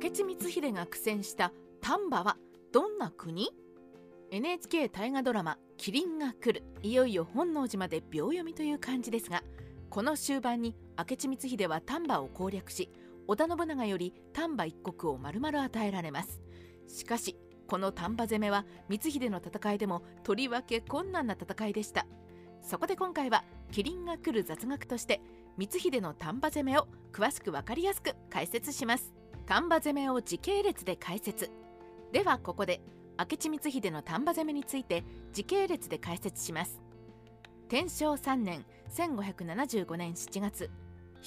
明智光秀が苦戦した丹波はどんな国？NHK 大河ドラマ「麒麟が来る」いよいよ本能寺まで秒読みという感じですがこの終盤に明智光秀は丹波を攻略し織田信長より丹波一国を丸々与えられます。しかしこの丹波攻めは光秀の戦いでもとりわけ困難な戦いでした。そこで今回は麒麟が来る雑学として光秀の丹波攻めを詳しく分かりやすく解説します。丹波攻めを時系列で解説。ではここで明智光秀の丹波攻めについて時系列で解説します。天正3年1575年7月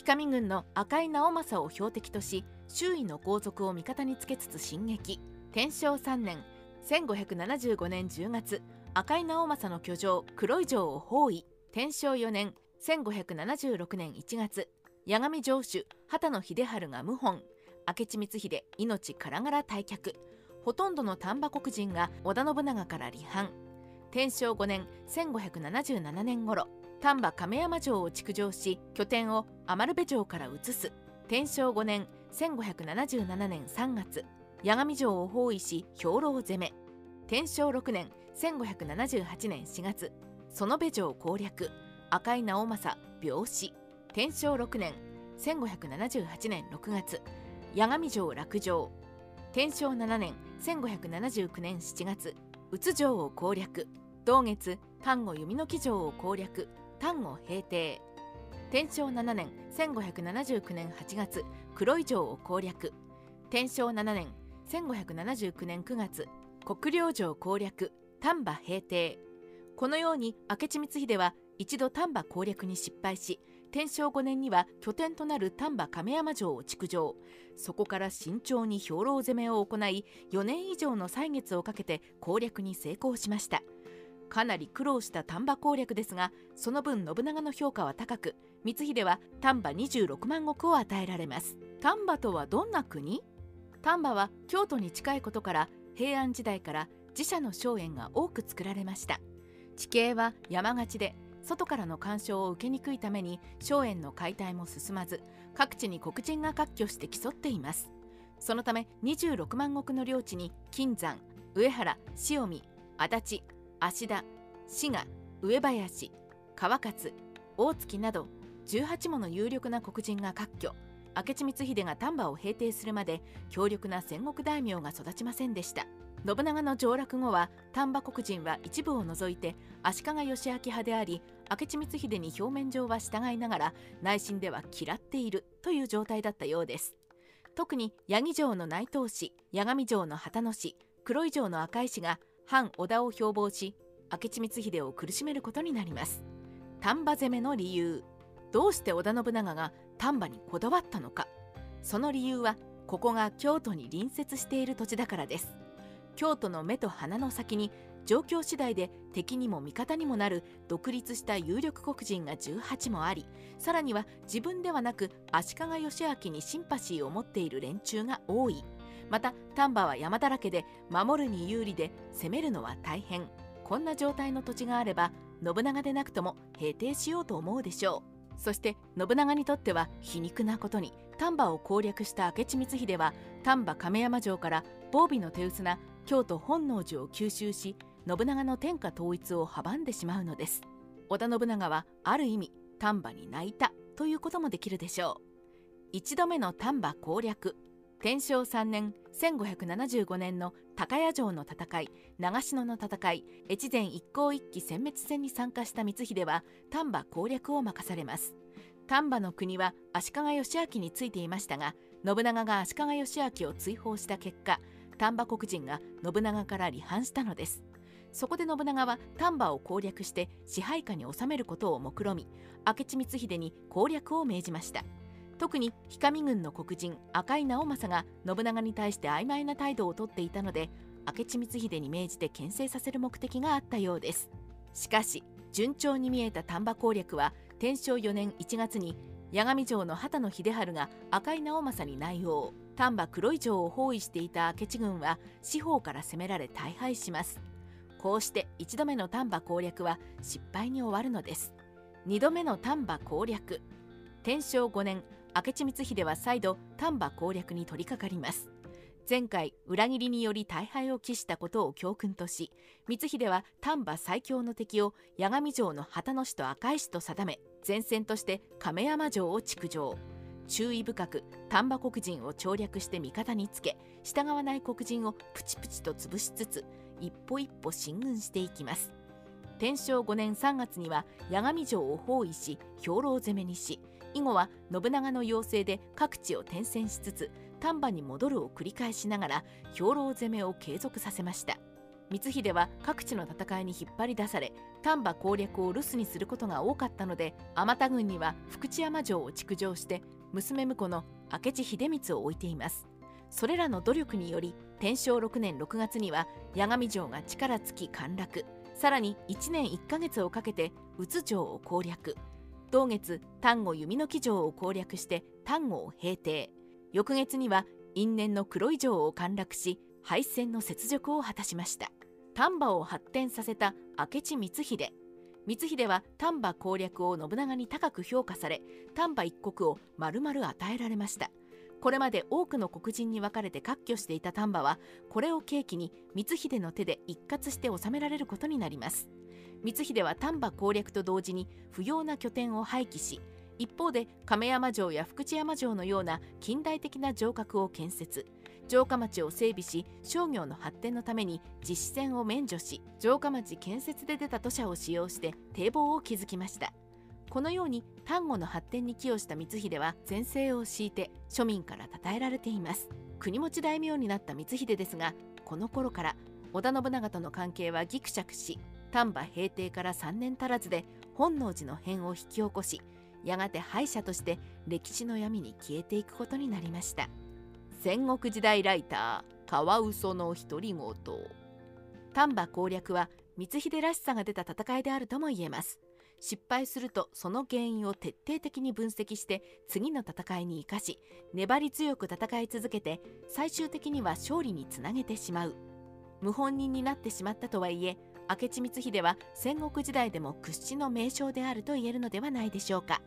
氷見軍の赤井直政を標的とし周囲の皇族を味方につけつつ進撃。天正3年1575年10月赤井直政の居城黒井城を包囲。天正4年1576年1月八神城主畑野秀治が謀反。明智光秀命からがら退却。ほとんどの丹波国人が織田信長から離反。天正5年1577年頃丹波亀山城を築城し拠点を余部城から移す。天正5年1577年3月八神城を包囲し兵糧攻め。天正6年1578年4月園部城攻略。赤井直政病死。天正6年1578年6月八神城落城。天正7年1579年7月宇津城を攻略。同月丹後弓の木城を攻略。丹後平定。天正7年1579年8月黒井城を攻略。天正7年1579年9月国領城攻略。丹波平定。このように明智光秀は一度丹波攻略に失敗し天正5年には拠点となる丹波亀山城を築城。そこから慎重に兵糧攻めを行い4年以上の歳月をかけて攻略に成功しました。かなり苦労した丹波攻略ですがその分信長の評価は高く光秀は丹波26万石を与えられます。丹波とはどんな国？丹波は京都に近いことから平安時代から自社の荘園が多く作られました。地形は山がちで外からの干渉を受けにくいために荘園の解体も進まず各地に黒人が割拠して競っています。そのため26万石の領地に金山上原塩見足立芦田滋賀上林川勝大月など18もの有力な黒人が割拠。明智光秀が丹波を平定するまで強力な戦国大名が育ちませんでした。信長の上洛後は丹波黒人は一部を除いて足利義明派であり明智光秀に表面上は従いながら内心では嫌っているという状態だったようです。特に八木城の内藤氏八神城の旗野氏黒井城の赤石が反織田を標榜し明智光秀を苦しめることになります。丹波攻めの理由。どうして織田信長が丹波にこだわったのか。その理由はここが京都に隣接している土地だからです。京都の目と鼻の先に状況次第で敵にも味方にもなる独立した有力黒人が18もありさらには自分ではなく足利義明にシンパシーを持っている連中が多い。また丹波は山だらけで守るに有利で攻めるのは大変。こんな状態の土地があれば信長でなくとも平定しようと思うでしょう。そして信長にとっては皮肉なことに丹波を攻略した明智光秀は丹波亀山城から防備の手薄な京都本能寺を吸収し信長の天下統一を阻んでしまうのです。織田信長はある意味丹波に泣いたということもできるでしょう。一度目の丹波攻略天正3年1575年の高谷城の戦い長篠の戦い越前一向一揆殲滅戦に参加した光秀は丹波攻略を任されます。丹波の国は足利義昭についていましたが信長が足利義昭を追放した結果丹波国人が信長から離反したのです。そこで信長は丹波を攻略して支配下に収めることを目論み明智光秀に攻略を命じました。特に氷上軍の黒人赤井直政が信長に対して曖昧な態度をとっていたので明智光秀に命じて牽制させる目的があったようです。しかし順調に見えた丹波攻略は天正4年1月に八神城の畑野秀治が赤井直政に内応丹波黒井城を包囲していた明智軍は四方から攻められ大敗します。こうして1度目の丹波攻略は失敗に終わるのです。2度目の丹波攻略。天正5年明智光秀は再度丹波攻略に取り掛かります。前回裏切りにより大敗を喫したことを教訓とし光秀は丹波最強の敵を八神城の旗野氏と赤石と定め前線として亀山城を築城。注意深く丹波黒人を調略して味方につけ従わない黒人をプチプチと潰しつつ一歩一歩進軍していきます。天正5年3月には八神城を包囲し兵糧攻めにし以後は信長の要請で各地を転戦しつつ丹波に戻るを繰り返しながら兵糧攻めを継続させました。光秀は各地の戦いに引っ張り出され丹波攻略を留守にすることが多かったので天田軍には福知山城を築城して娘婿の明智秀光を置いています。それらの努力により天正6年6月には八神城が力尽き陥落。さらに1年1ヶ月をかけて宇津城を攻略。同月丹後弓の木城を攻略して丹後を平定。翌月には因縁の黒い城を陥落し敗戦の雪辱を果たしました。丹波を発展させた明智光秀。光秀は丹波攻略を信長に高く評価され丹波一国を丸々与えられました。これまで多くの黒人に分かれて割拠していた丹波はこれを契機に光秀の手で一括して治められることになります。光秀は丹波攻略と同時に不要な拠点を廃棄し一方で亀山城や福知山城のような近代的な城郭を建設。城下町を整備し商業の発展のために実施線を免除し城下町建設で出た土砂を使用して堤防を築きました。このように丹後の発展に寄与した光秀は全盛を敷いて庶民から称えられています。国持ち大名になった光秀ですがこの頃から織田信長との関係はぎくしゃくし丹波平定から3年足らずで本能寺の変を引き起こしやがて敗者として歴史の闇に消えていくことになりました。戦国時代ライターカワウソの独り言。丹波攻略は光秀らしさが出た戦いであるとも言えます。失敗するとその原因を徹底的に分析して次の戦いに生かし粘り強く戦い続けて最終的には勝利につなげてしまう。謀反人になってしまったとはいえ明智光秀は戦国時代でも屈指の名将であると言えるのではないでしょうか。